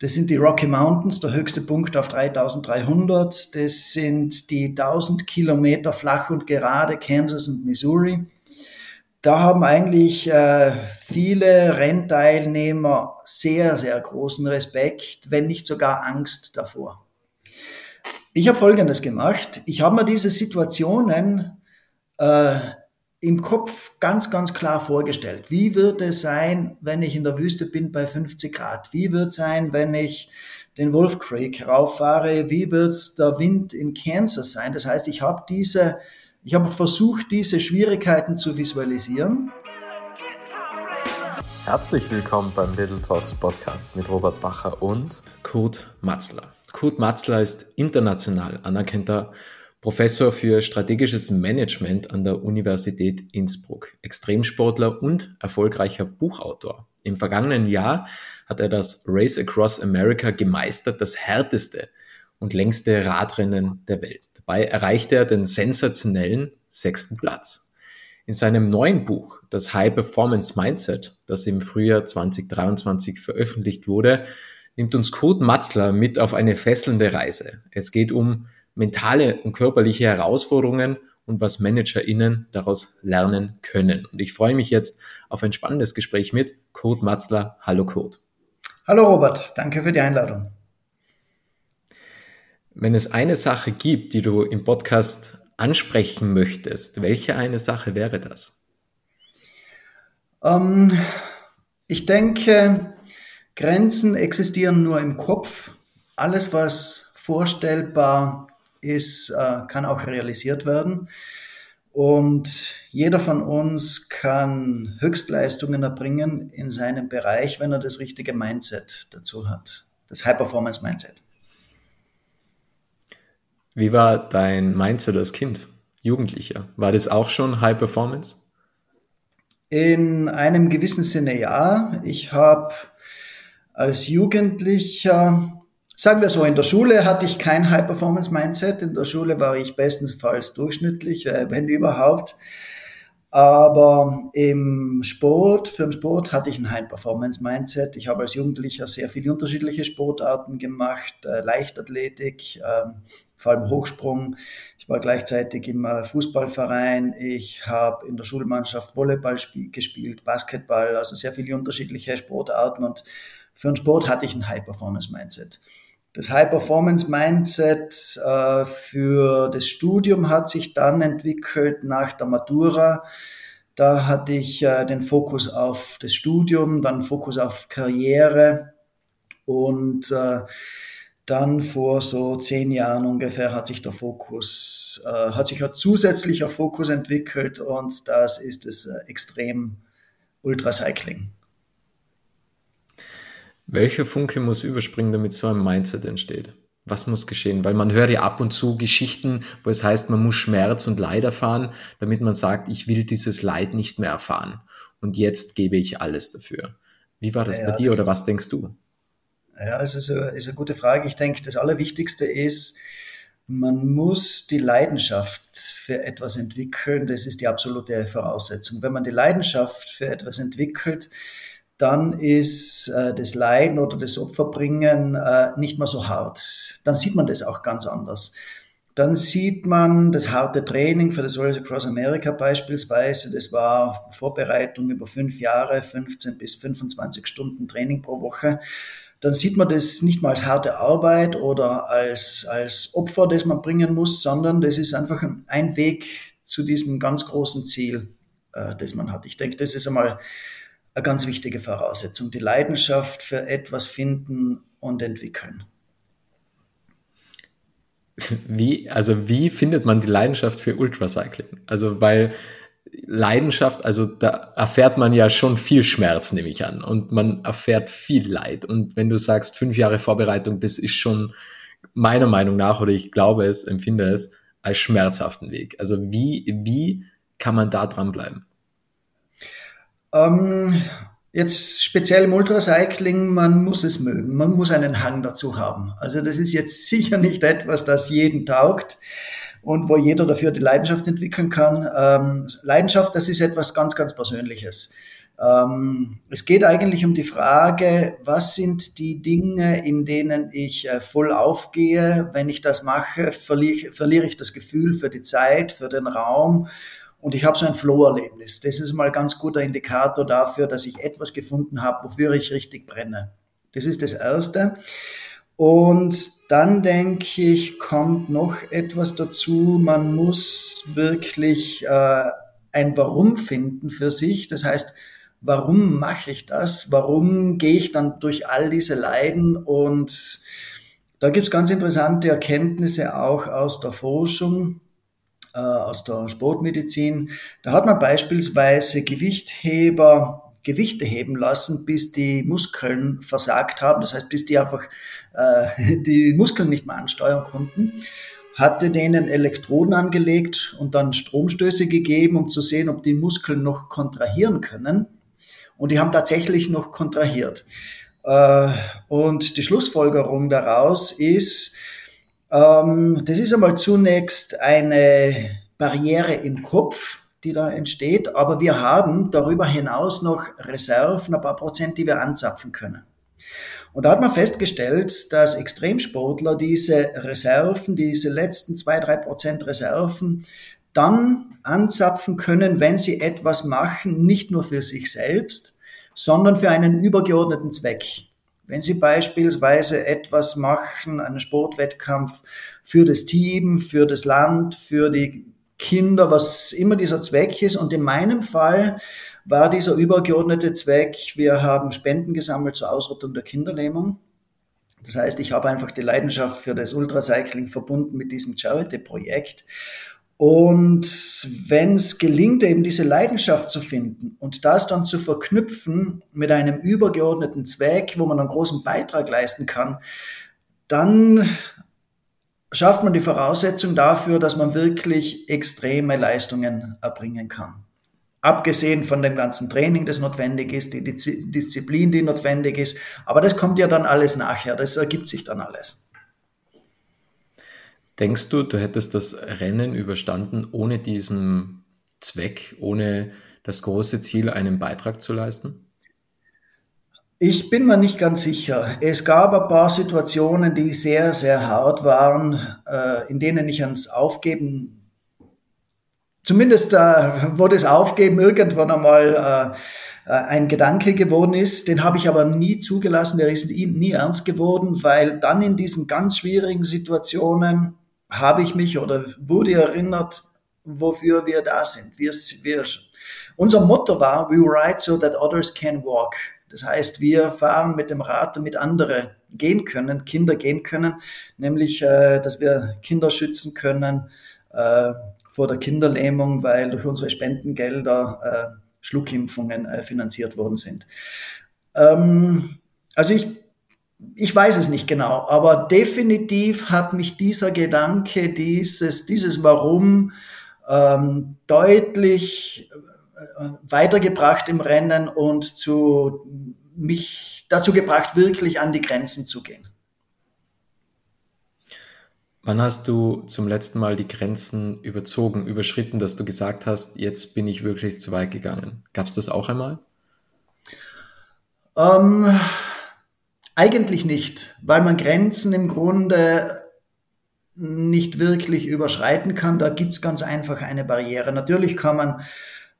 Das sind die Rocky Mountains, der höchste Punkt auf 3300. Das sind die 1000 Kilometer flach und gerade Kansas und Missouri. Da haben eigentlich äh, viele Rennteilnehmer sehr, sehr großen Respekt, wenn nicht sogar Angst davor. Ich habe Folgendes gemacht. Ich habe mir diese Situationen äh, im Kopf ganz, ganz klar vorgestellt. Wie wird es sein, wenn ich in der Wüste bin bei 50 Grad? Wie wird es sein, wenn ich den Wolf Creek rauffahre? Wie wird der Wind in Kansas sein? Das heißt, ich habe diese, ich habe versucht, diese Schwierigkeiten zu visualisieren. Herzlich willkommen beim Little Talks Podcast mit Robert Bacher und Kurt Matzler. Kurt Matzler ist international anerkannter Professor für strategisches Management an der Universität Innsbruck, Extremsportler und erfolgreicher Buchautor. Im vergangenen Jahr hat er das Race Across America gemeistert, das härteste und längste Radrennen der Welt. Dabei erreichte er den sensationellen sechsten Platz. In seinem neuen Buch, das High Performance Mindset, das im Frühjahr 2023 veröffentlicht wurde, nimmt uns Kurt Matzler mit auf eine fesselnde Reise. Es geht um mentale und körperliche Herausforderungen und was ManagerInnen daraus lernen können. Und ich freue mich jetzt auf ein spannendes Gespräch mit Kurt Matzler. Hallo Kurt. Hallo Robert, danke für die Einladung. Wenn es eine Sache gibt, die du im Podcast ansprechen möchtest, welche eine Sache wäre das? Ähm, ich denke, Grenzen existieren nur im Kopf. Alles, was vorstellbar ist, äh, kann auch realisiert werden. Und jeder von uns kann Höchstleistungen erbringen in seinem Bereich, wenn er das richtige Mindset dazu hat. Das High-Performance-Mindset. Wie war dein Mindset als Kind, Jugendlicher? War das auch schon High Performance? In einem gewissen Sinne ja. Ich habe als Jugendlicher Sagen wir so, in der Schule hatte ich kein High-Performance-Mindset. In der Schule war ich bestenfalls durchschnittlich, äh, wenn überhaupt. Aber im Sport, für den Sport hatte ich ein High-Performance-Mindset. Ich habe als Jugendlicher sehr viele unterschiedliche Sportarten gemacht, äh, Leichtathletik, äh, vor allem Hochsprung. Ich war gleichzeitig im äh, Fußballverein. Ich habe in der Schulmannschaft Volleyball gespielt, Basketball, also sehr viele unterschiedliche Sportarten. Und für den Sport hatte ich ein High-Performance-Mindset. Das High-Performance-Mindset äh, für das Studium hat sich dann entwickelt nach der Matura. Da hatte ich äh, den Fokus auf das Studium, dann Fokus auf Karriere und äh, dann vor so zehn Jahren ungefähr hat sich der Fokus, äh, hat sich ein zusätzlicher Fokus entwickelt und das ist das äh, Extrem Ultracycling. Welcher Funke muss überspringen, damit so ein Mindset entsteht? Was muss geschehen? Weil man hört ja ab und zu Geschichten, wo es heißt, man muss Schmerz und Leid erfahren, damit man sagt, ich will dieses Leid nicht mehr erfahren. Und jetzt gebe ich alles dafür. Wie war das ja, bei dir das oder was denkst du? Ja, es ist eine, ist eine gute Frage. Ich denke, das Allerwichtigste ist, man muss die Leidenschaft für etwas entwickeln. Das ist die absolute Voraussetzung. Wenn man die Leidenschaft für etwas entwickelt, dann ist äh, das Leiden oder das Opferbringen äh, nicht mehr so hart. Dann sieht man das auch ganz anders. Dann sieht man das harte Training für das Race Across America beispielsweise. Das war Vorbereitung über fünf Jahre, 15 bis 25 Stunden Training pro Woche. Dann sieht man das nicht mal als harte Arbeit oder als, als Opfer, das man bringen muss, sondern das ist einfach ein Weg zu diesem ganz großen Ziel, äh, das man hat. Ich denke, das ist einmal eine ganz wichtige Voraussetzung. Die Leidenschaft für etwas finden und entwickeln. Wie, also wie findet man die Leidenschaft für Ultracycling? Also weil Leidenschaft, also da erfährt man ja schon viel Schmerz, nehme ich an, und man erfährt viel Leid. Und wenn du sagst, fünf Jahre Vorbereitung, das ist schon meiner Meinung nach, oder ich glaube es, empfinde es, als schmerzhaften Weg. Also wie, wie kann man da dranbleiben? Ähm, jetzt speziell im Ultracycling, man muss es mögen, man muss einen Hang dazu haben. Also das ist jetzt sicher nicht etwas, das jeden taugt und wo jeder dafür die Leidenschaft entwickeln kann. Ähm, Leidenschaft, das ist etwas ganz, ganz Persönliches. Ähm, es geht eigentlich um die Frage, was sind die Dinge, in denen ich äh, voll aufgehe? Wenn ich das mache, verliere, verliere ich das Gefühl für die Zeit, für den Raum und ich habe so ein Flow-Erlebnis. Das ist mal ganz guter Indikator dafür, dass ich etwas gefunden habe, wofür ich richtig brenne. Das ist das Erste. Und dann denke ich, kommt noch etwas dazu. Man muss wirklich äh, ein Warum finden für sich. Das heißt, warum mache ich das? Warum gehe ich dann durch all diese Leiden? Und da gibt es ganz interessante Erkenntnisse auch aus der Forschung, äh, aus der Sportmedizin. Da hat man beispielsweise Gewichtheber Gewichte heben lassen, bis die Muskeln versagt haben, das heißt, bis die einfach äh, die Muskeln nicht mehr ansteuern konnten hatte denen Elektroden angelegt und dann Stromstöße gegeben, um zu sehen, ob die Muskeln noch kontrahieren können. Und die haben tatsächlich noch kontrahiert. Äh, und die Schlussfolgerung daraus ist, ähm, das ist einmal zunächst eine Barriere im Kopf, die da entsteht, aber wir haben darüber hinaus noch Reserven, ein paar Prozent, die wir anzapfen können. Und da hat man festgestellt, dass Extremsportler diese Reserven, diese letzten zwei, drei Prozent Reserven dann anzapfen können, wenn sie etwas machen, nicht nur für sich selbst, sondern für einen übergeordneten Zweck. Wenn Sie beispielsweise etwas machen, einen Sportwettkampf für das Team, für das Land, für die Kinder, was immer dieser Zweck ist. Und in meinem Fall war dieser übergeordnete Zweck, wir haben Spenden gesammelt zur Ausrottung der Kinderlähmung. Das heißt, ich habe einfach die Leidenschaft für das Ultracycling verbunden mit diesem Charity-Projekt und wenn es gelingt, eben diese Leidenschaft zu finden und das dann zu verknüpfen mit einem übergeordneten Zweck, wo man einen großen Beitrag leisten kann, dann schafft man die Voraussetzung dafür, dass man wirklich extreme Leistungen erbringen kann. Abgesehen von dem ganzen Training, das notwendig ist, die Disziplin, die notwendig ist. Aber das kommt ja dann alles nachher, das ergibt sich dann alles. Denkst du, du hättest das Rennen überstanden ohne diesen Zweck, ohne das große Ziel, einen Beitrag zu leisten? Ich bin mir nicht ganz sicher. Es gab ein paar Situationen, die sehr, sehr hart waren, äh, in denen ich ans Aufgeben, zumindest äh, wo das Aufgeben irgendwann einmal äh, ein Gedanke geworden ist. Den habe ich aber nie zugelassen, der ist nie ernst geworden, weil dann in diesen ganz schwierigen Situationen habe ich mich oder wurde erinnert, wofür wir da sind. Wir, wir, unser Motto war, we ride so that others can walk. Das heißt, wir fahren mit dem Rad, damit andere gehen können, Kinder gehen können, nämlich, äh, dass wir Kinder schützen können äh, vor der Kinderlähmung, weil durch unsere Spendengelder äh, Schluckimpfungen äh, finanziert worden sind. Ähm, also ich ich weiß es nicht genau, aber definitiv hat mich dieser Gedanke, dieses, dieses Warum ähm, deutlich äh, weitergebracht im Rennen und zu, mich dazu gebracht, wirklich an die Grenzen zu gehen. Wann hast du zum letzten Mal die Grenzen überzogen, überschritten, dass du gesagt hast, jetzt bin ich wirklich zu weit gegangen? Gab es das auch einmal? Ähm, eigentlich nicht, weil man Grenzen im Grunde nicht wirklich überschreiten kann. Da gibt es ganz einfach eine Barriere. Natürlich kann man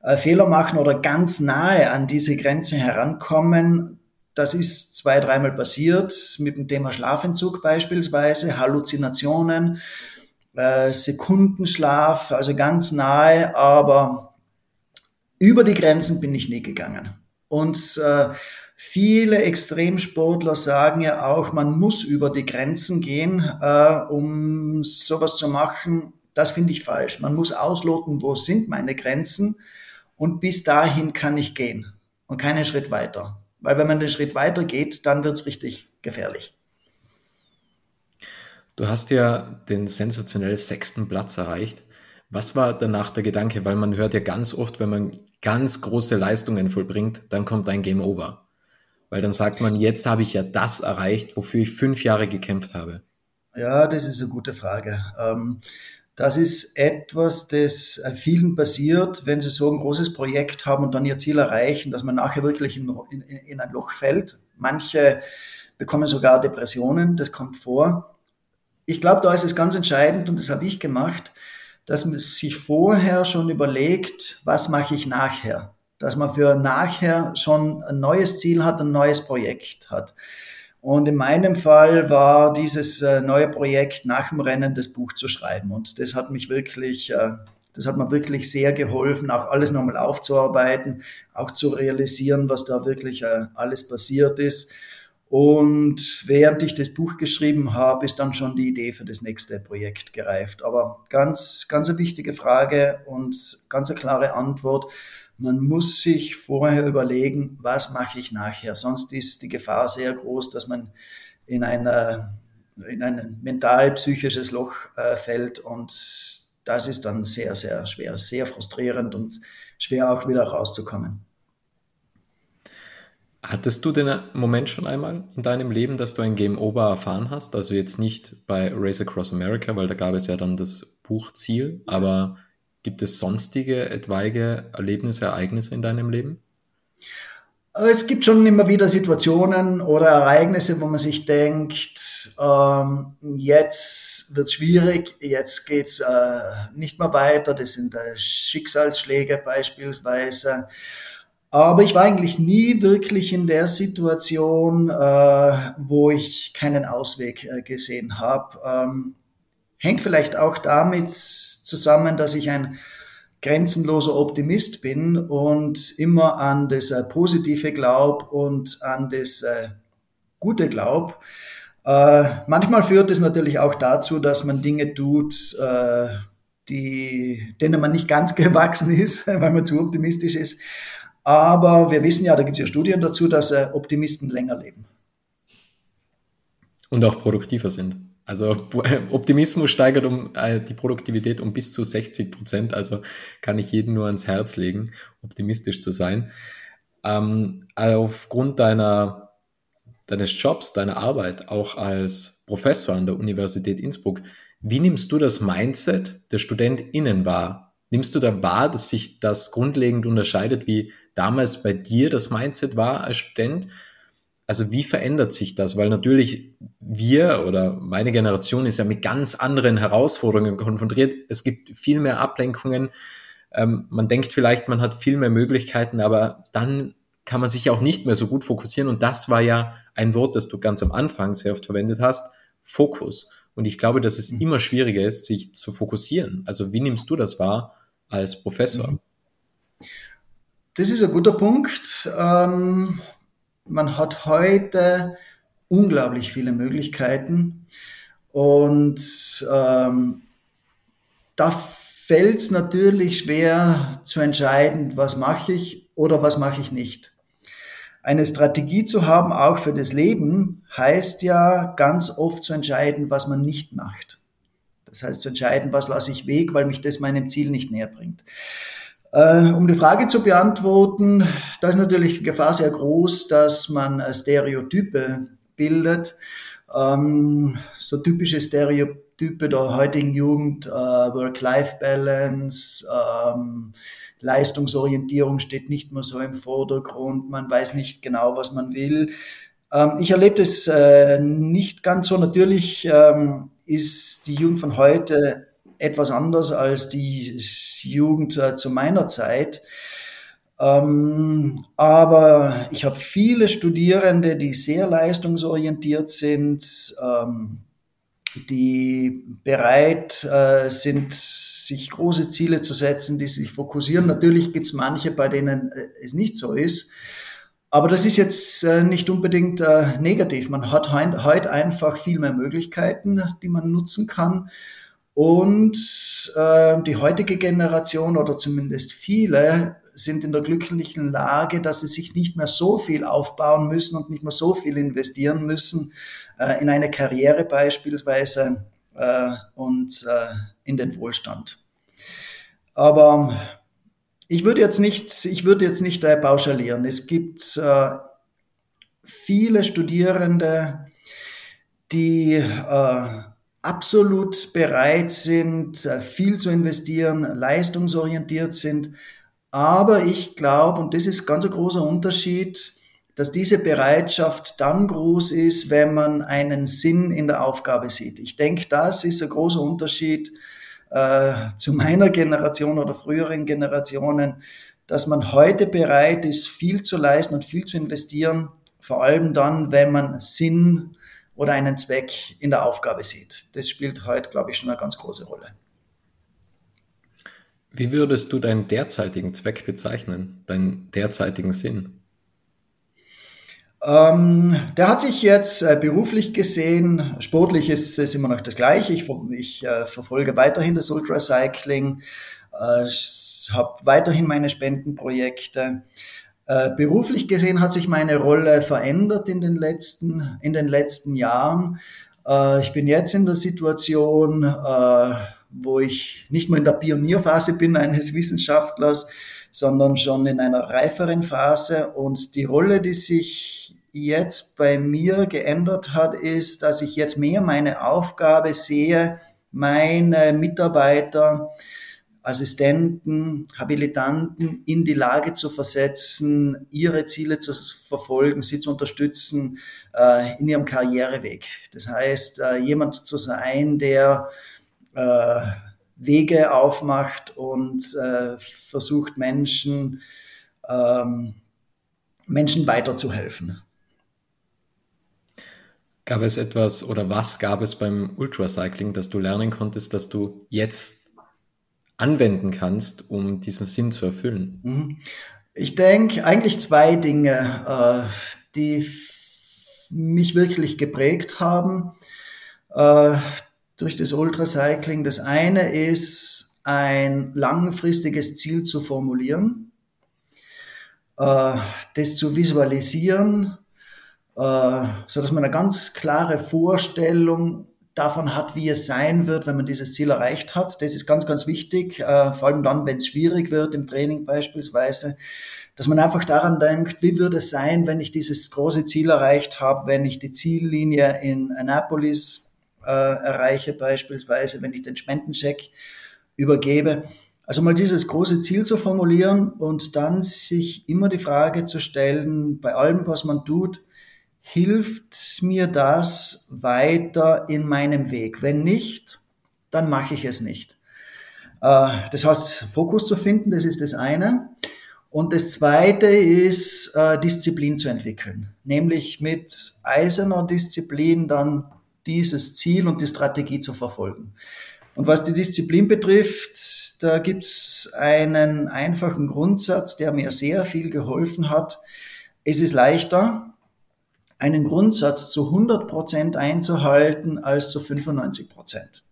äh, Fehler machen oder ganz nahe an diese Grenze herankommen. Das ist zwei, dreimal passiert, mit dem Thema Schlafentzug beispielsweise, Halluzinationen, äh, Sekundenschlaf, also ganz nahe, aber über die Grenzen bin ich nie gegangen. Und äh, Viele Extremsportler sagen ja auch, man muss über die Grenzen gehen, äh, um sowas zu machen. Das finde ich falsch. Man muss ausloten, wo sind meine Grenzen und bis dahin kann ich gehen und keinen Schritt weiter. Weil wenn man den Schritt weiter geht, dann wird es richtig gefährlich. Du hast ja den sensationell sechsten Platz erreicht. Was war danach der Gedanke? Weil man hört ja ganz oft, wenn man ganz große Leistungen vollbringt, dann kommt ein Game Over. Weil dann sagt man, jetzt habe ich ja das erreicht, wofür ich fünf Jahre gekämpft habe. Ja, das ist eine gute Frage. Ähm, Das ist etwas, das vielen passiert, wenn sie so ein großes Projekt haben und dann ihr Ziel erreichen, dass man nachher wirklich in, in, in ein Loch fällt. Manche bekommen sogar Depressionen, das kommt vor. Ich glaube, da ist es ganz entscheidend, und das habe ich gemacht, dass man sich vorher schon überlegt, was mache ich nachher. Dass man für nachher schon ein neues Ziel hat, ein neues Projekt hat. Und in meinem Fall war dieses äh, neue Projekt nach dem Rennen das Buch zu schreiben. Und das hat mich wirklich, äh, das hat mir wirklich sehr geholfen, auch alles nochmal aufzuarbeiten, auch zu realisieren, was da wirklich äh, alles passiert ist. Und während ich das Buch geschrieben habe, ist dann schon die Idee für das nächste Projekt gereift. Aber ganz, ganz eine wichtige Frage und ganz eine klare Antwort. Man muss sich vorher überlegen, was mache ich nachher. Sonst ist die Gefahr sehr groß, dass man in, eine, in ein mental-psychisches Loch äh, fällt und das ist dann sehr, sehr schwer, sehr frustrierend und schwer auch wieder rauszukommen. Hattest du den Moment schon einmal in deinem Leben, dass du ein Game Over erfahren hast? Also jetzt nicht bei Race Across America, weil da gab es ja dann das Buchziel, aber Gibt es sonstige etwaige Erlebnisse, Ereignisse in deinem Leben? Es gibt schon immer wieder Situationen oder Ereignisse, wo man sich denkt, ähm, jetzt wird es schwierig, jetzt geht es äh, nicht mehr weiter. Das sind äh, Schicksalsschläge beispielsweise. Aber ich war eigentlich nie wirklich in der Situation, äh, wo ich keinen Ausweg äh, gesehen habe. Ähm, Hängt vielleicht auch damit zusammen, dass ich ein grenzenloser Optimist bin und immer an das äh, Positive glaub und an das äh, Gute glaub. Äh, manchmal führt es natürlich auch dazu, dass man Dinge tut, äh, die, denen man nicht ganz gewachsen ist, weil man zu optimistisch ist. Aber wir wissen ja, da gibt es ja Studien dazu, dass äh, Optimisten länger leben. Und auch produktiver sind. Also Optimismus steigert um äh, die Produktivität um bis zu 60 Prozent. Also kann ich jedem nur ans Herz legen, optimistisch zu sein. Ähm, aufgrund deiner, deines Jobs, deiner Arbeit, auch als Professor an der Universität Innsbruck, wie nimmst du das Mindset der StudentInnen wahr? Nimmst du da wahr, dass sich das grundlegend unterscheidet, wie damals bei dir das Mindset war als Student? Also wie verändert sich das? Weil natürlich wir oder meine Generation ist ja mit ganz anderen Herausforderungen konfrontiert. Es gibt viel mehr Ablenkungen. Ähm, man denkt vielleicht, man hat viel mehr Möglichkeiten, aber dann kann man sich auch nicht mehr so gut fokussieren. Und das war ja ein Wort, das du ganz am Anfang sehr oft verwendet hast, Fokus. Und ich glaube, dass es mhm. immer schwieriger ist, sich zu fokussieren. Also wie nimmst du das wahr als Professor? Mhm. Das ist ein guter Punkt. Ähm man hat heute unglaublich viele Möglichkeiten und ähm, da fällt es natürlich schwer zu entscheiden, was mache ich oder was mache ich nicht. Eine Strategie zu haben, auch für das Leben, heißt ja ganz oft zu entscheiden, was man nicht macht. Das heißt zu entscheiden, was lasse ich weg, weil mich das meinem Ziel nicht näher bringt. Äh, um die Frage zu beantworten, da ist natürlich die Gefahr sehr groß, dass man Stereotype bildet. Ähm, so typische Stereotype der heutigen Jugend, äh, Work-Life-Balance, ähm, Leistungsorientierung steht nicht mehr so im Vordergrund, man weiß nicht genau, was man will. Ähm, ich erlebe das äh, nicht ganz so. Natürlich ist die Jugend von heute etwas anders als die Jugend äh, zu meiner Zeit. Ähm, aber ich habe viele Studierende, die sehr leistungsorientiert sind, ähm, die bereit äh, sind, sich große Ziele zu setzen, die sich fokussieren. Natürlich gibt es manche, bei denen äh, es nicht so ist. Aber das ist jetzt äh, nicht unbedingt äh, negativ. Man hat heute einfach viel mehr Möglichkeiten, die man nutzen kann. Und äh, die heutige Generation oder zumindest viele sind in der glücklichen Lage, dass sie sich nicht mehr so viel aufbauen müssen und nicht mehr so viel investieren müssen äh, in eine Karriere beispielsweise äh, und äh, in den Wohlstand. Aber ich würde jetzt nicht, ich würde jetzt nicht äh, pauschalieren. Es gibt äh, viele Studierende, die absolut bereit sind, viel zu investieren, leistungsorientiert sind. Aber ich glaube, und das ist ganz ein großer Unterschied, dass diese Bereitschaft dann groß ist, wenn man einen Sinn in der Aufgabe sieht. Ich denke, das ist ein großer Unterschied äh, zu meiner Generation oder früheren Generationen, dass man heute bereit ist, viel zu leisten und viel zu investieren, vor allem dann, wenn man Sinn oder einen Zweck in der Aufgabe sieht. Das spielt heute, glaube ich, schon eine ganz große Rolle. Wie würdest du deinen derzeitigen Zweck bezeichnen, deinen derzeitigen Sinn? Ähm, der hat sich jetzt äh, beruflich gesehen, sportlich ist es immer noch das Gleiche. Ich, ich äh, verfolge weiterhin das Ultracycling, äh, habe weiterhin meine Spendenprojekte. Äh, beruflich gesehen hat sich meine Rolle verändert in den letzten, in den letzten Jahren. Äh, ich bin jetzt in der Situation, äh, wo ich nicht mehr in der Pionierphase bin eines Wissenschaftlers, sondern schon in einer reiferen Phase. Und die Rolle, die sich jetzt bei mir geändert hat, ist, dass ich jetzt mehr meine Aufgabe sehe, meine Mitarbeiter Assistenten, Habilitanten in die Lage zu versetzen, ihre Ziele zu verfolgen, sie zu unterstützen äh, in ihrem Karriereweg. Das heißt, äh, jemand zu sein, der äh, Wege aufmacht und äh, versucht, Menschen, ähm, Menschen weiterzuhelfen. Gab es etwas oder was gab es beim Ultracycling, dass du lernen konntest, dass du jetzt anwenden kannst, um diesen Sinn zu erfüllen? Mhm. Ich denke eigentlich zwei Dinge, äh, die mich wirklich geprägt haben äh, durch das Ultracycling. Das eine ist, ein langfristiges Ziel zu formulieren, äh, das zu visualisieren, so dass man eine ganz klare Vorstellung davon hat, wie es sein wird, wenn man dieses Ziel erreicht hat. Das ist ganz, ganz wichtig, äh, vor allem dann, wenn es schwierig wird im Training beispielsweise, dass man einfach daran denkt, wie würde es sein, wenn ich dieses große Ziel erreicht habe, wenn ich die Ziellinie in Annapolis äh, erreiche beispielsweise, wenn ich den Spendencheck übergebe. Also mal dieses große Ziel zu formulieren und dann sich immer die Frage zu stellen, bei allem, was man tut, hilft mir das weiter in meinem Weg? Wenn nicht, dann mache ich es nicht. Äh, das heißt, Fokus zu finden, das ist das eine. Und das zweite ist, äh, Disziplin zu entwickeln, nämlich mit eiserner Disziplin dann dieses Ziel und die Strategie zu verfolgen. Und was die Disziplin betrifft, da gibt es einen einfachen Grundsatz, der mir sehr viel geholfen hat. Es ist leichter, einen Grundsatz zu 100 Prozent einzuhalten als zu 95 Prozent.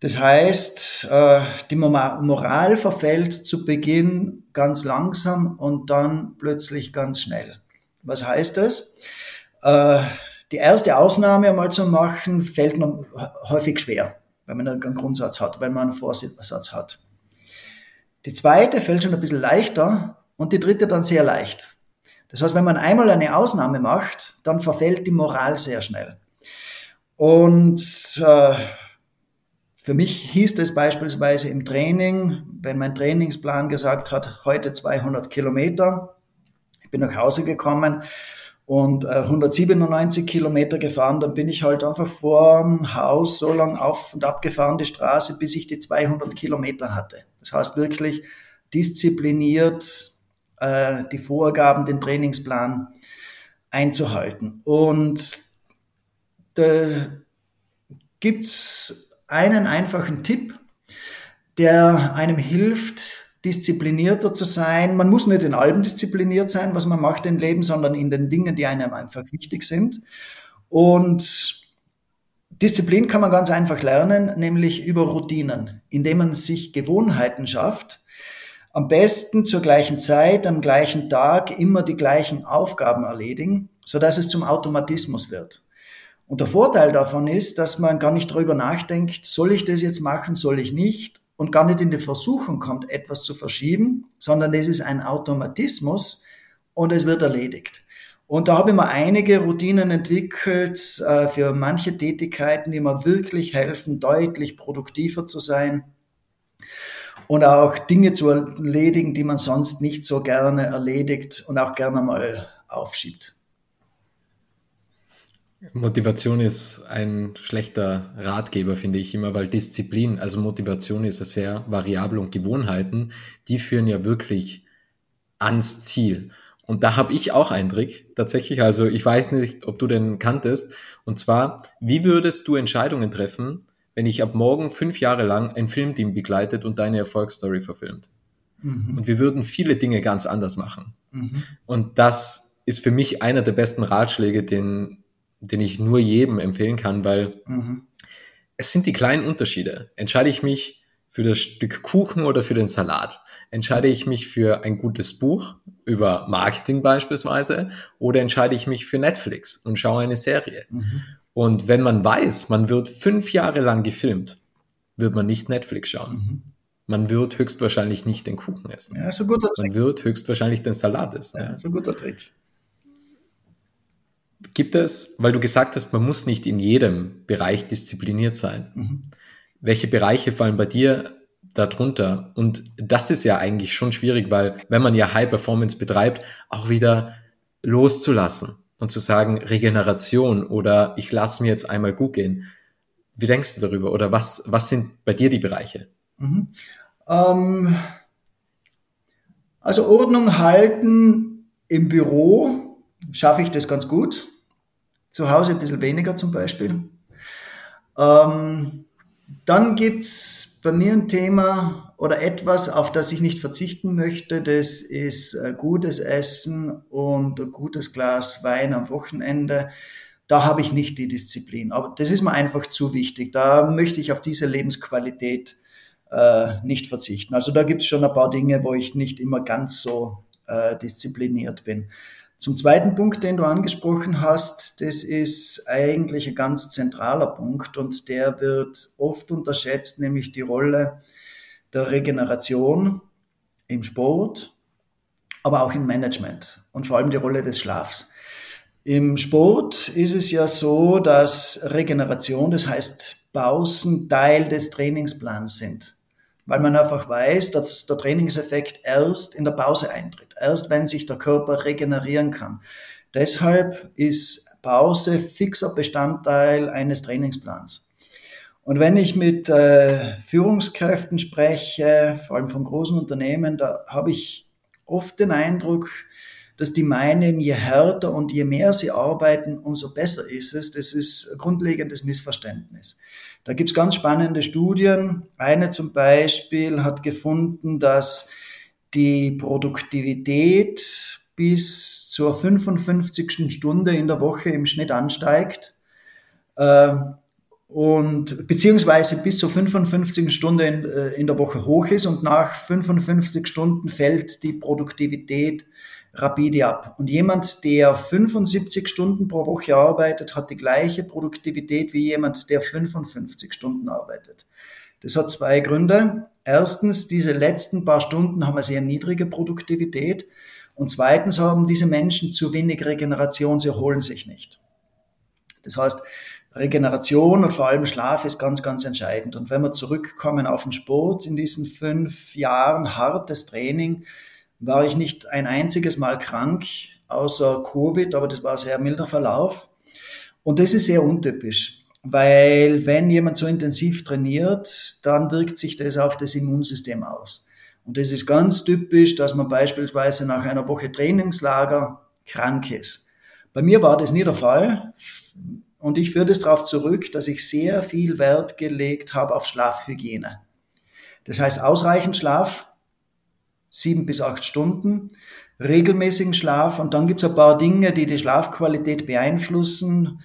Das heißt, äh, die Moral verfällt zu Beginn ganz langsam und dann plötzlich ganz schnell. Was heißt das? Äh, die erste Ausnahme einmal zu machen, fällt noch häufig schwer, wenn man einen Grundsatz hat, wenn man einen Vorsatz hat. Die zweite fällt schon ein bisschen leichter und die dritte dann sehr leicht. Das heißt, wenn man einmal eine Ausnahme macht, dann verfällt die Moral sehr schnell. Und äh, für mich hieß es beispielsweise im Training, wenn mein Trainingsplan gesagt hat, heute 200 Kilometer, ich bin nach Hause gekommen und äh, 197 Kilometer gefahren, dann bin ich halt einfach vor dem Haus so lang auf und ab gefahren, die Straße, bis ich die 200 Kilometer hatte. Das heißt wirklich diszipliniert äh, die Vorgaben, den Trainingsplan einzuhalten. Und da gibt es einen einfachen Tipp, der einem hilft, disziplinierter zu sein. Man muss nicht in allem diszipliniert sein, was man macht im Leben, sondern in den Dingen, die einem einfach wichtig sind. Und Disziplin kann man ganz einfach lernen, nämlich über Routinen, indem man sich Gewohnheiten schafft, am besten zur gleichen Zeit, am gleichen Tag immer die gleichen Aufgaben erledigen, so dass es zum Automatismus wird. Und der Vorteil davon ist, dass man gar nicht darüber nachdenkt, soll ich das jetzt machen, soll ich nicht, und gar nicht in die Versuchung kommt, etwas zu verschieben, sondern es ist ein Automatismus und es wird erledigt. Und da habe ich mir einige Routinen entwickelt äh, für manche Tätigkeiten, die mir wirklich helfen, deutlich produktiver zu sein und auch Dinge zu erledigen, die man sonst nicht so gerne erledigt und auch gerne mal aufschiebt. Motivation ist ein schlechter Ratgeber, finde ich immer, weil Disziplin, also Motivation ist ja sehr variabel und Gewohnheiten, die führen ja wirklich ans Ziel. Und da habe ich auch einen Trick, tatsächlich. Also ich weiß nicht, ob du den kanntest. Und zwar, wie würdest du Entscheidungen treffen, wenn ich ab morgen fünf Jahre lang ein Filmteam begleitet und deine Erfolgsstory verfilmt? Mhm. Und wir würden viele Dinge ganz anders machen. Mhm. Und das ist für mich einer der besten Ratschläge, den, den ich nur jedem empfehlen kann, weil mhm. es sind die kleinen Unterschiede. Entscheide ich mich für das Stück Kuchen oder für den Salat? Entscheide ich mich für ein gutes Buch über Marketing beispielsweise oder entscheide ich mich für Netflix und schaue eine Serie? Mhm. Und wenn man weiß, man wird fünf Jahre lang gefilmt, wird man nicht Netflix schauen. Mhm. Man wird höchstwahrscheinlich nicht den Kuchen essen. Ja, ist ein guter Trick. Man wird höchstwahrscheinlich den Salat essen. Ja, ist ein guter Trick. Gibt es, weil du gesagt hast, man muss nicht in jedem Bereich diszipliniert sein. Mhm. Welche Bereiche fallen bei dir darunter. Und das ist ja eigentlich schon schwierig, weil wenn man ja High Performance betreibt, auch wieder loszulassen und zu sagen, Regeneration oder ich lasse mir jetzt einmal gut gehen. Wie denkst du darüber? Oder was, was sind bei dir die Bereiche? Mhm. Ähm, also Ordnung halten im Büro schaffe ich das ganz gut. Zu Hause ein bisschen weniger zum Beispiel. Ähm, dann gibt es bei mir ein Thema oder etwas, auf das ich nicht verzichten möchte. Das ist äh, gutes Essen und ein gutes Glas Wein am Wochenende. Da habe ich nicht die Disziplin. Aber das ist mir einfach zu wichtig. Da möchte ich auf diese Lebensqualität äh, nicht verzichten. Also da gibt es schon ein paar Dinge, wo ich nicht immer ganz so äh, diszipliniert bin. Zum zweiten Punkt, den du angesprochen hast, das ist eigentlich ein ganz zentraler Punkt und der wird oft unterschätzt, nämlich die Rolle der Regeneration im Sport, aber auch im Management und vor allem die Rolle des Schlafs. Im Sport ist es ja so, dass Regeneration, das heißt Pausen, Teil des Trainingsplans sind weil man einfach weiß, dass der Trainingseffekt erst in der Pause eintritt, erst wenn sich der Körper regenerieren kann. Deshalb ist Pause fixer Bestandteil eines Trainingsplans. Und wenn ich mit äh, Führungskräften spreche, vor allem von großen Unternehmen, da habe ich oft den Eindruck, dass die meinen, je härter und je mehr sie arbeiten, umso besser ist es. Das ist ein grundlegendes Missverständnis. Da gibt es ganz spannende Studien. Eine zum Beispiel hat gefunden, dass die Produktivität bis zur 55. Stunde in der Woche im Schnitt ansteigt. Äh, und beziehungsweise bis zur 55. Stunde in, äh, in der Woche hoch ist und nach 55 Stunden fällt die Produktivität rapide ab. Und jemand, der 75 Stunden pro Woche arbeitet, hat die gleiche Produktivität wie jemand, der 55 Stunden arbeitet. Das hat zwei Gründe. Erstens, diese letzten paar Stunden haben eine sehr niedrige Produktivität. Und zweitens haben diese Menschen zu wenig Regeneration, sie erholen sich nicht. Das heißt, Regeneration und vor allem Schlaf ist ganz, ganz entscheidend. Und wenn wir zurückkommen auf den Sport, in diesen fünf Jahren hartes Training, war ich nicht ein einziges Mal krank, außer Covid, aber das war ein sehr milder Verlauf. Und das ist sehr untypisch, weil wenn jemand so intensiv trainiert, dann wirkt sich das auf das Immunsystem aus. Und das ist ganz typisch, dass man beispielsweise nach einer Woche Trainingslager krank ist. Bei mir war das nie der Fall. Und ich führe das darauf zurück, dass ich sehr viel Wert gelegt habe auf Schlafhygiene. Das heißt, ausreichend Schlaf, sieben bis acht Stunden, regelmäßigen Schlaf und dann gibt es ein paar Dinge, die die Schlafqualität beeinflussen.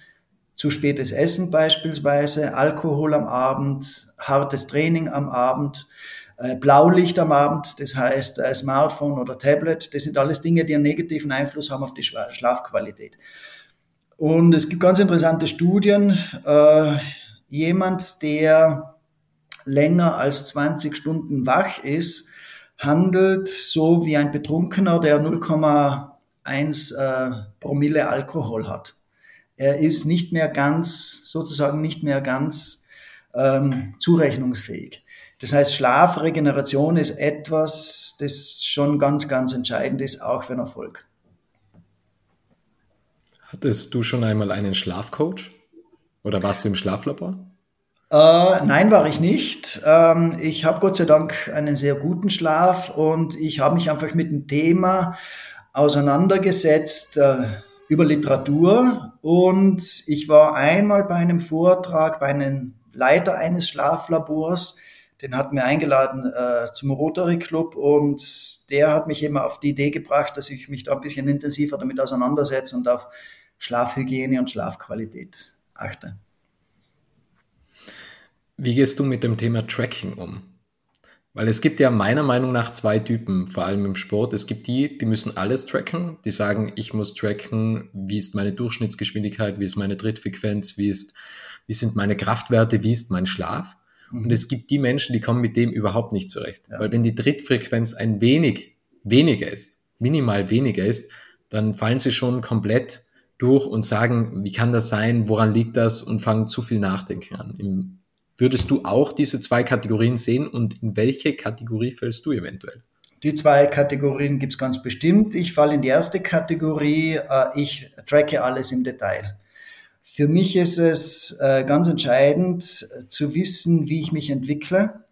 Zu spätes Essen beispielsweise, Alkohol am Abend, hartes Training am Abend, äh, Blaulicht am Abend, das heißt äh, Smartphone oder Tablet, das sind alles Dinge, die einen negativen Einfluss haben auf die Schlafqualität. Und es gibt ganz interessante Studien. Äh, jemand, der länger als 20 Stunden wach ist, handelt so wie ein Betrunkener, der 0,8 1 äh, Promille Alkohol hat. Er ist nicht mehr ganz, sozusagen nicht mehr ganz ähm, zurechnungsfähig. Das heißt, Schlafregeneration ist etwas, das schon ganz, ganz entscheidend ist, auch für den Erfolg. Hattest du schon einmal einen Schlafcoach? Oder warst du im Schlaflabor? Äh, nein, war ich nicht. Ähm, ich habe Gott sei Dank einen sehr guten Schlaf und ich habe mich einfach mit dem Thema auseinandergesetzt. Äh, über Literatur und ich war einmal bei einem Vortrag bei einem Leiter eines Schlaflabors, den hat mir eingeladen äh, zum Rotary Club und der hat mich immer auf die Idee gebracht, dass ich mich da ein bisschen intensiver damit auseinandersetze und auf Schlafhygiene und Schlafqualität achte. Wie gehst du mit dem Thema Tracking um? Weil es gibt ja meiner Meinung nach zwei Typen, vor allem im Sport. Es gibt die, die müssen alles tracken. Die sagen, ich muss tracken, wie ist meine Durchschnittsgeschwindigkeit, wie ist meine Trittfrequenz, wie ist, wie sind meine Kraftwerte, wie ist mein Schlaf. Mhm. Und es gibt die Menschen, die kommen mit dem überhaupt nicht zurecht. Ja. Weil wenn die Trittfrequenz ein wenig weniger ist, minimal weniger ist, dann fallen sie schon komplett durch und sagen, wie kann das sein, woran liegt das und fangen zu viel Nachdenken an. Im Würdest du auch diese zwei Kategorien sehen und in welche Kategorie fällst du eventuell? Die zwei Kategorien gibt es ganz bestimmt. Ich falle in die erste Kategorie. Äh, ich tracke alles im Detail. Für mich ist es äh, ganz entscheidend zu wissen, wie ich mich entwickle.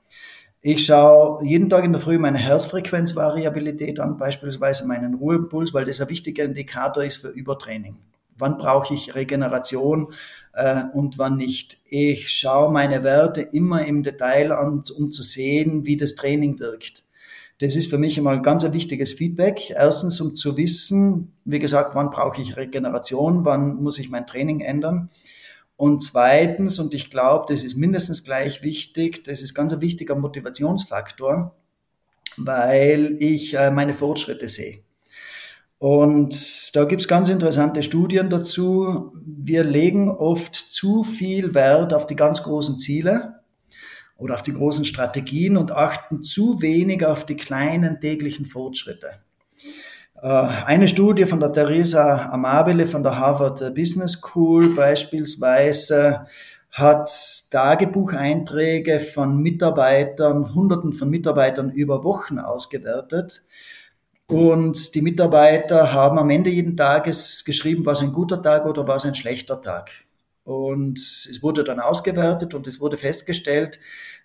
Ich schaue jeden Tag in der Früh meine Herzfrequenzvariabilität an, beispielsweise meinen Ruhepuls, weil das ein wichtiger Indikator ist für Übertraining wann brauche ich Regeneration äh, und wann nicht. Ich schaue meine Werte immer im Detail an, um zu sehen, wie das Training wirkt. Das ist für mich einmal ein ganz wichtiges Feedback. Erstens, um zu wissen, wie gesagt, wann brauche ich Regeneration, wann muss ich mein Training ändern. Und zweitens, und ich glaube, das ist mindestens gleich wichtig, das ist ganz ein wichtiger Motivationsfaktor, weil ich äh, meine Fortschritte sehe. Und da gibt's ganz interessante Studien dazu. Wir legen oft zu viel Wert auf die ganz großen Ziele oder auf die großen Strategien und achten zu wenig auf die kleinen täglichen Fortschritte. Äh, eine Studie von der Theresa Amabile von der Harvard Business School beispielsweise hat Tagebucheinträge von Mitarbeitern, Hunderten von Mitarbeitern über Wochen ausgewertet und die Mitarbeiter haben am Ende jeden Tages geschrieben, was ein guter Tag oder was ein schlechter Tag. Und es wurde dann ausgewertet und es wurde festgestellt,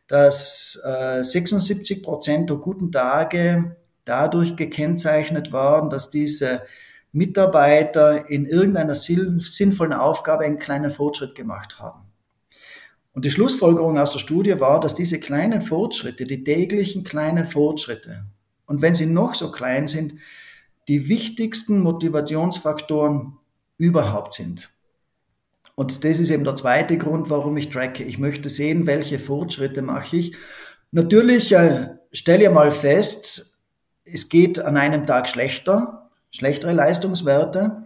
dass äh, 76 Prozent der guten Tage dadurch gekennzeichnet waren, dass diese Mitarbeiter in irgendeiner sinnvollen Aufgabe einen kleinen Fortschritt gemacht haben. Und die Schlussfolgerung aus der Studie war, dass diese kleinen Fortschritte, die täglichen kleinen Fortschritte, und wenn sie noch so klein sind, die wichtigsten Motivationsfaktoren überhaupt sind. Und das ist eben der zweite Grund, warum ich tracke. Ich möchte sehen, welche Fortschritte mache ich. Natürlich äh, stelle ich mal fest, es geht an einem Tag schlechter, schlechtere Leistungswerte.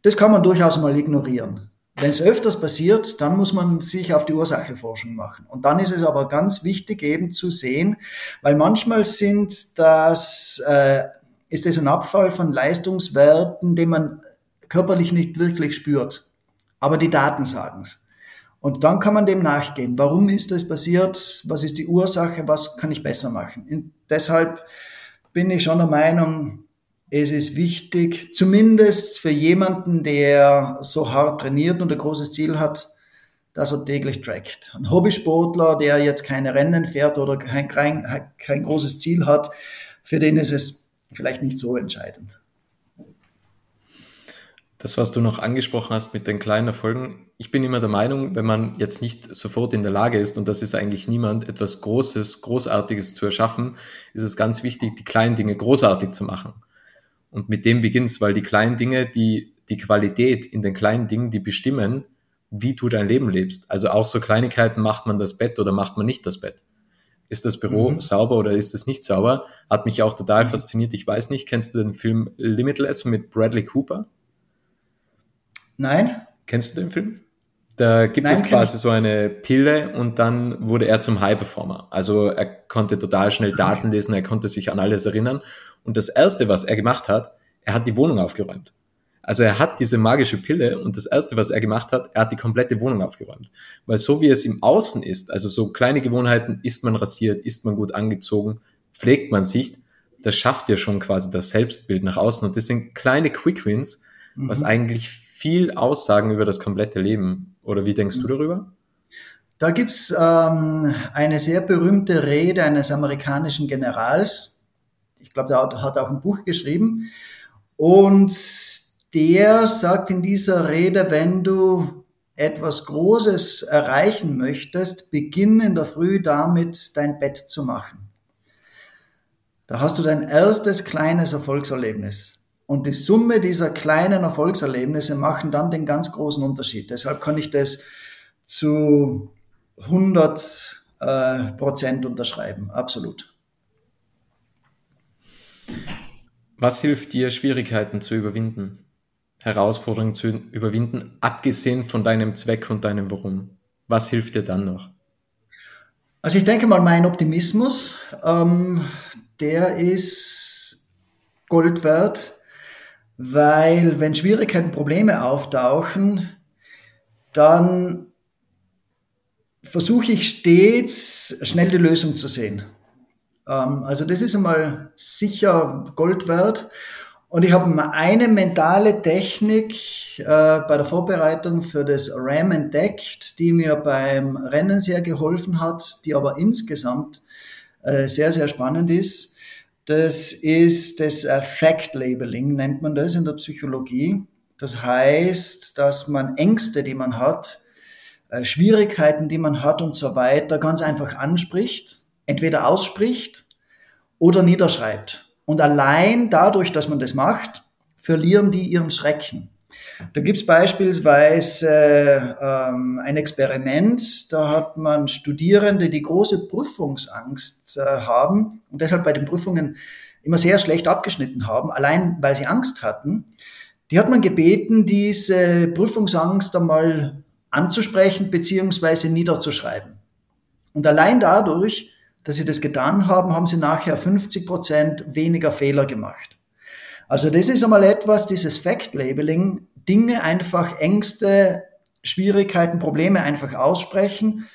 Das kann man durchaus mal ignorieren. Wenn es öfters passiert, dann muss man sich auf die Ursachenforschung machen. Und dann ist es aber ganz wichtig eben zu sehen, weil manchmal sind das, äh, ist es ein Abfall von Leistungswerten, den man körperlich nicht wirklich spürt. Aber die Daten sagen es. Und dann kann man dem nachgehen. Warum ist das passiert? Was ist die Ursache? Was kann ich besser machen? Und deshalb bin ich schon der Meinung, es ist wichtig, zumindest für jemanden, der so hart trainiert und ein großes Ziel hat, dass er täglich trackt. Ein Hobbysportler, der jetzt keine Rennen fährt oder kein, kein, kein großes Ziel hat, für den ist es vielleicht nicht so entscheidend. Das, was du noch angesprochen hast mit den kleinen Erfolgen, ich bin immer der Meinung, wenn man jetzt nicht sofort in der Lage ist, und das ist eigentlich niemand, etwas Großes, Großartiges zu erschaffen, ist es ganz wichtig, die kleinen Dinge großartig zu machen. Und mit dem beginnst, weil die kleinen Dinge, die, die Qualität in den kleinen Dingen, die bestimmen, wie du dein Leben lebst. Also auch so Kleinigkeiten, macht man das Bett oder macht man nicht das Bett? Ist das Büro mhm. sauber oder ist es nicht sauber? Hat mich auch total mhm. fasziniert. Ich weiß nicht, kennst du den Film Limitless mit Bradley Cooper? Nein. Kennst du den Film? Da gibt Nein, es quasi so eine Pille und dann wurde er zum High-Performer. Also er konnte total schnell Daten lesen, er konnte sich an alles erinnern. Und das Erste, was er gemacht hat, er hat die Wohnung aufgeräumt. Also er hat diese magische Pille und das Erste, was er gemacht hat, er hat die komplette Wohnung aufgeräumt. Weil so wie es im Außen ist, also so kleine Gewohnheiten, ist man rasiert, ist man gut angezogen, pflegt man sich, das schafft ja schon quasi das Selbstbild nach außen. Und das sind kleine Quick Wins, mhm. was eigentlich viel aussagen über das komplette Leben. Oder wie denkst mhm. du darüber? Da gibt's ähm, eine sehr berühmte Rede eines amerikanischen Generals. Ich glaube, der hat auch ein Buch geschrieben. Und der sagt in dieser Rede, wenn du etwas Großes erreichen möchtest, beginn in der Früh damit, dein Bett zu machen. Da hast du dein erstes kleines Erfolgserlebnis. Und die Summe dieser kleinen Erfolgserlebnisse machen dann den ganz großen Unterschied. Deshalb kann ich das zu 100 äh, Prozent unterschreiben. Absolut. Was hilft dir, Schwierigkeiten zu überwinden? Herausforderungen zu überwinden, abgesehen von deinem Zweck und deinem Warum? Was hilft dir dann noch? Also ich denke mal, mein Optimismus, ähm, der ist Gold wert, weil wenn Schwierigkeiten, Probleme auftauchen, dann versuche ich stets schnell die Lösung zu sehen. Ähm, also das ist einmal sicher Gold wert. Und ich habe eine mentale Technik äh, bei der Vorbereitung für das RAM entdeckt, die mir beim Rennen sehr geholfen hat, die aber insgesamt äh, sehr, sehr spannend ist. Das ist das Fact Labeling, nennt man das in der Psychologie. Das heißt, dass man Ängste, die man hat, äh, Schwierigkeiten, die man hat und so weiter, ganz einfach anspricht, entweder ausspricht oder niederschreibt. Und allein dadurch, dass man das macht, verlieren die ihren Schrecken. Da gibt es beispielsweise ähm, ein Experiment, da hat man Studierende, die große Prüfungsangst äh, haben und deshalb bei den Prüfungen immer sehr schlecht abgeschnitten haben, allein weil sie Angst hatten. Die hat man gebeten, diese Prüfungsangst einmal anzusprechen bzw. niederzuschreiben. Und allein dadurch dass sie das getan haben, haben sie nachher 50 Prozent weniger Fehler gemacht. Also das ist einmal etwas, dieses Fact-Labeling, Dinge einfach, Ängste, Schwierigkeiten, Probleme einfach aussprechen.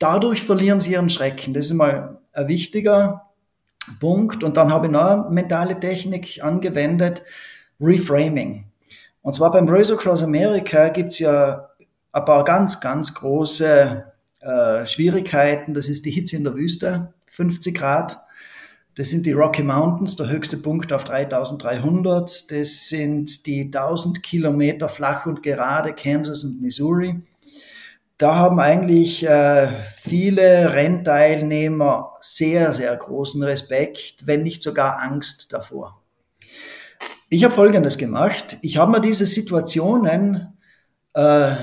Dadurch verlieren sie ihren Schrecken. Das ist mal ein wichtiger Punkt. Und dann habe ich noch eine mentale Technik angewendet, Reframing. Und zwar beim Race Across America gibt es ja ein paar ganz, ganz große äh, Schwierigkeiten, das ist die Hitze in der Wüste, 50 Grad. Das sind die Rocky Mountains, der höchste Punkt auf 3300. Das sind die 1000 Kilometer flach und gerade Kansas und Missouri. Da haben eigentlich äh, viele Rennteilnehmer sehr, sehr großen Respekt, wenn nicht sogar Angst davor. Ich habe Folgendes gemacht. Ich habe mir diese Situationen äh,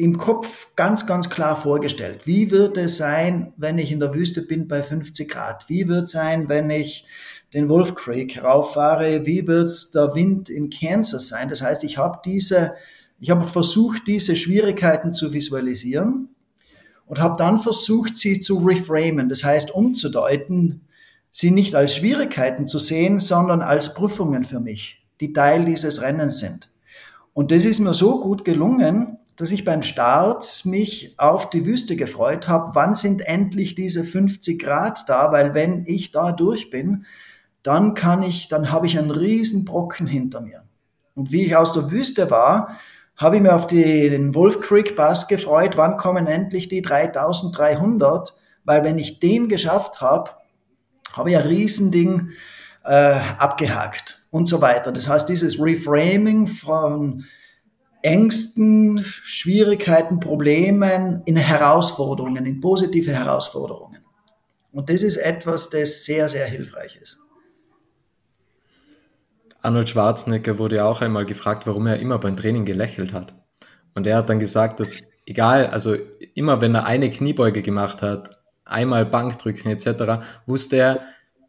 im Kopf ganz, ganz klar vorgestellt. Wie wird es sein, wenn ich in der Wüste bin bei 50 Grad? Wie wird es sein, wenn ich den Wolf Creek rauffahre? Wie wird der Wind in Kansas sein? Das heißt, ich habe diese, ich habe versucht, diese Schwierigkeiten zu visualisieren und habe dann versucht, sie zu reframen. Das heißt, umzudeuten, sie nicht als Schwierigkeiten zu sehen, sondern als Prüfungen für mich, die Teil dieses Rennens sind. Und das ist mir so gut gelungen, dass ich beim Start mich auf die Wüste gefreut habe. Wann sind endlich diese 50 Grad da? Weil wenn ich da durch bin, dann kann ich, dann habe ich einen riesen Brocken hinter mir. Und wie ich aus der Wüste war, habe ich mir auf den Wolf Creek Pass gefreut. Wann kommen endlich die 3300? Weil wenn ich den geschafft habe, habe ich ein Riesending äh, abgehakt und so weiter. Das heißt, dieses Reframing von Ängsten, Schwierigkeiten, Problemen in Herausforderungen, in positive Herausforderungen. Und das ist etwas, das sehr, sehr hilfreich ist. Arnold Schwarzenegger wurde ja auch einmal gefragt, warum er immer beim Training gelächelt hat. Und er hat dann gesagt, dass egal, also immer wenn er eine Kniebeuge gemacht hat, einmal Bankdrücken etc., wusste er,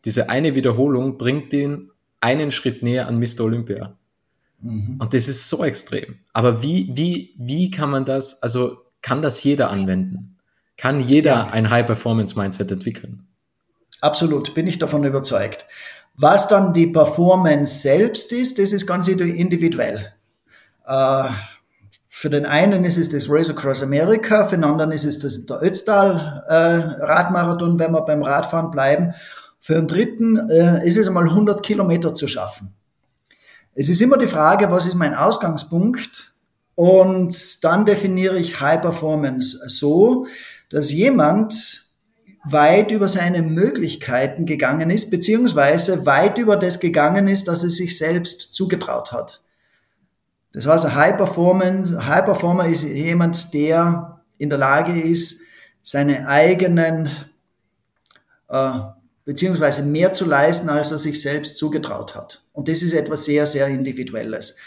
diese eine Wiederholung bringt ihn einen Schritt näher an Mr. Olympia. Mhm. Und das ist so extrem. Aber wie, wie, wie kann man das, also kann das jeder anwenden? Kann jeder ja. ein High-Performance-Mindset entwickeln? Absolut, bin ich davon überzeugt. Was dann die Performance selbst ist, das ist ganz individuell. Äh, für den einen ist es das Race Across America, für den anderen ist es das, der Ötztal äh, Radmarathon, wenn wir beim Radfahren bleiben. Für den dritten äh, ist es einmal 100 Kilometer zu schaffen. Es ist immer die Frage, was ist mein Ausgangspunkt? Und dann definiere ich High Performance so, dass jemand weit über seine Möglichkeiten gegangen ist, beziehungsweise weit über das gegangen ist, dass er sich selbst zugetraut hat. Das heißt, ein High, Performance, High Performer ist jemand, der in der Lage ist, seine eigenen, äh, beziehungsweise mehr zu leisten, als er sich selbst zugetraut hat. Und das ist etwas sehr, sehr Individuelles.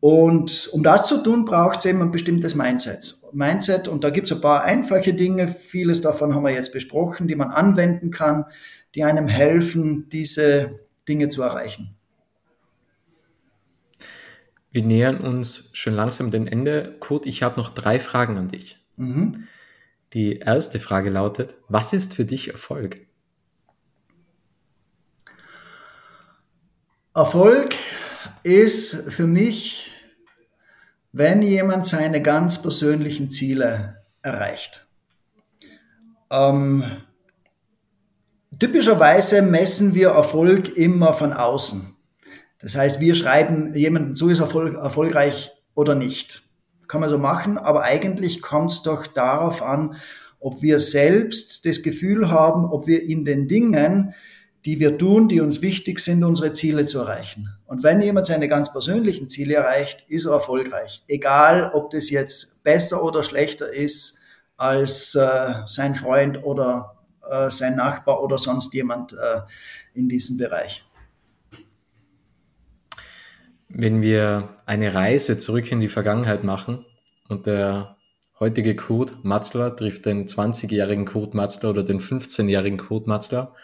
Und um das zu tun, braucht es eben ein bestimmtes Mindset. Mindset, und da gibt es ein paar einfache Dinge, vieles davon haben wir jetzt besprochen, die man anwenden kann, die einem helfen, diese Dinge zu erreichen. Wir nähern uns schon langsam dem Ende. Kurt, ich habe noch drei Fragen an dich. Mhm. Die erste Frage lautet, was ist für dich Erfolg? Erfolg ist für mich, wenn jemand seine ganz persönlichen Ziele erreicht. Ähm, typischerweise messen wir Erfolg immer von außen. Das heißt, wir schreiben jemanden zu, ist erfolg, erfolgreich oder nicht. Kann man so machen, aber eigentlich kommt es doch darauf an, ob wir selbst das Gefühl haben, ob wir in den Dingen, die wir tun, die uns wichtig sind, unsere Ziele zu erreichen. Und wenn jemand seine ganz persönlichen Ziele erreicht, ist er erfolgreich. Egal, ob das jetzt besser oder schlechter ist als äh, sein Freund oder äh, sein Nachbar oder sonst jemand äh, in diesem Bereich. Wenn wir eine Reise zurück in die Vergangenheit machen und der heutige Kurt Matzler trifft den 20-jährigen Kurt Matzler oder den 15-jährigen Kurt Matzler,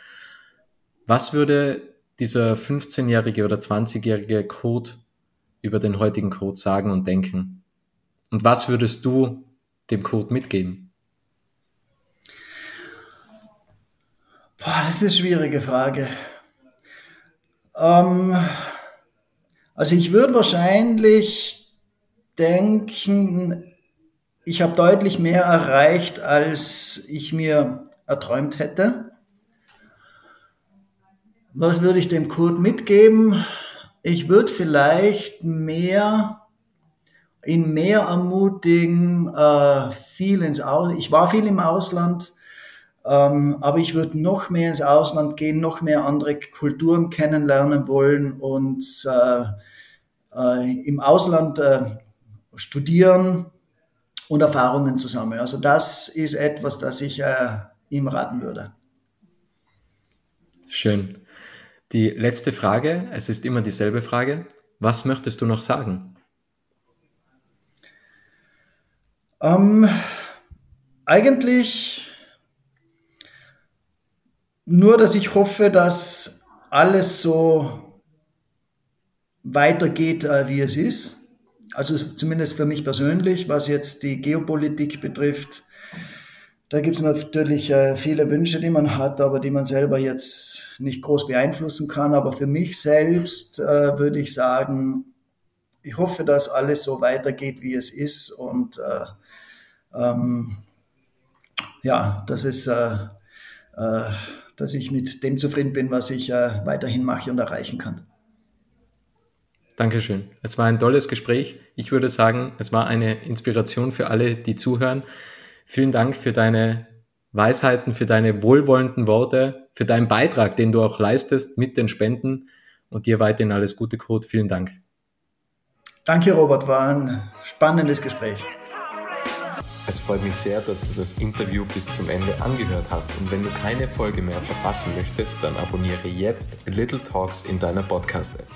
was würde dieser 15-jährige oder 20-jährige Kurt über den heutigen Kurt sagen und denken? Und was würdest du dem Kurt mitgeben? Boah, das ist eine schwierige Frage. Ähm, also ich würde wahrscheinlich denken, ich habe deutlich mehr erreicht, als ich mir erträumt hätte. Was würde ich dem Kurt mitgeben? Ich würde vielleicht mehr ihn mehr ermutigen, äh, viel ins Aus. Ich war viel im Ausland, ähm, aber ich würde noch mehr ins Ausland gehen, noch mehr andere Kulturen kennenlernen wollen und äh, äh, im Ausland äh, studieren und Erfahrungen zu sammeln. Also das ist etwas, das ich äh, ihm raten würde. Schön. Die letzte Frage, es ist immer dieselbe Frage. Was möchtest du noch sagen? Ähm, eigentlich nur, dass ich hoffe, dass alles so weitergeht, äh, wie es ist. Also zumindest für mich persönlich, was jetzt die Geopolitik betrifft. Da gibt es natürlich äh, viele Wünsche, die man hat, aber die man selber jetzt nicht groß beeinflussen kann. Aber für mich selbst äh, würde ich sagen, ich hoffe, dass alles so weitergeht, wie es ist. Und äh, ähm, ja, dass, es, äh, äh, dass ich mit dem zufrieden bin, was ich äh, weiterhin mache und erreichen kann. Dankeschön. Es war ein tolles Gespräch. Ich würde sagen, es war eine Inspiration für alle, die zuhören. Vielen Dank für deine Weisheiten, für deine wohlwollenden Worte, für deinen Beitrag, den du auch leistest mit den Spenden und dir weiterhin alles Gute, Kurt. Vielen Dank. Danke, Robert. War ein spannendes Gespräch. Es freut mich sehr, dass du das Interview bis zum Ende angehört hast und wenn du keine Folge mehr verpassen möchtest, dann abonniere jetzt Little Talks in deiner Podcast-App.